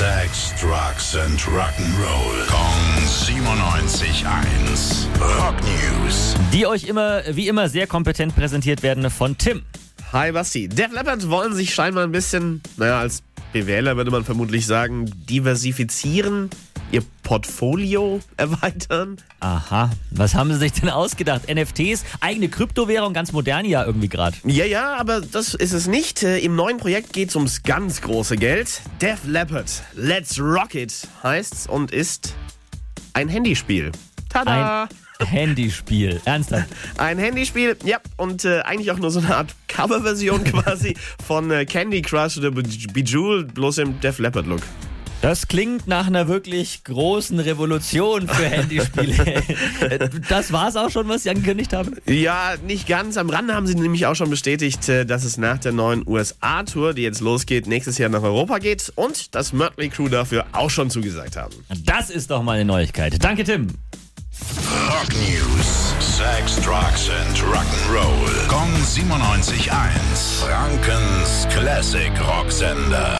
Sex, Drugs and Rock'n'Roll. Kong 97.1. Rock News. Die euch immer, wie immer, sehr kompetent präsentiert werden von Tim. Hi Basti. Def Leppard wollen sich scheinbar ein bisschen, naja, als BWLer würde man vermutlich sagen, diversifizieren, ihr Portfolio erweitern. Aha, was haben sie sich denn ausgedacht? NFTs, eigene Kryptowährung, ganz modern ja irgendwie gerade. Ja, ja, aber das ist es nicht. Äh, Im neuen Projekt geht es ums ganz große Geld. Def Leppard, Let's Rock It heißt's und ist ein Handyspiel. Tada! Ein Handyspiel. Ernsthaft. Ein Handyspiel, ja, und äh, eigentlich auch nur so eine Art Coverversion quasi von äh, Candy Crush oder Be- Bejeweled, bloß im Def Leppard Look. Das klingt nach einer wirklich großen Revolution für Handyspiele. das war's auch schon, was sie angekündigt haben. Ja, nicht ganz. Am Rande haben sie nämlich auch schon bestätigt, äh, dass es nach der neuen USA-Tour, die jetzt losgeht, nächstes Jahr nach Europa geht und das Mötley Crew dafür auch schon zugesagt haben. Das ist doch mal eine Neuigkeit. Danke, Tim. Rock News. Sex, Drugs and Rock'n'Roll. Kong 97.1. Frankens Classic Rocksender.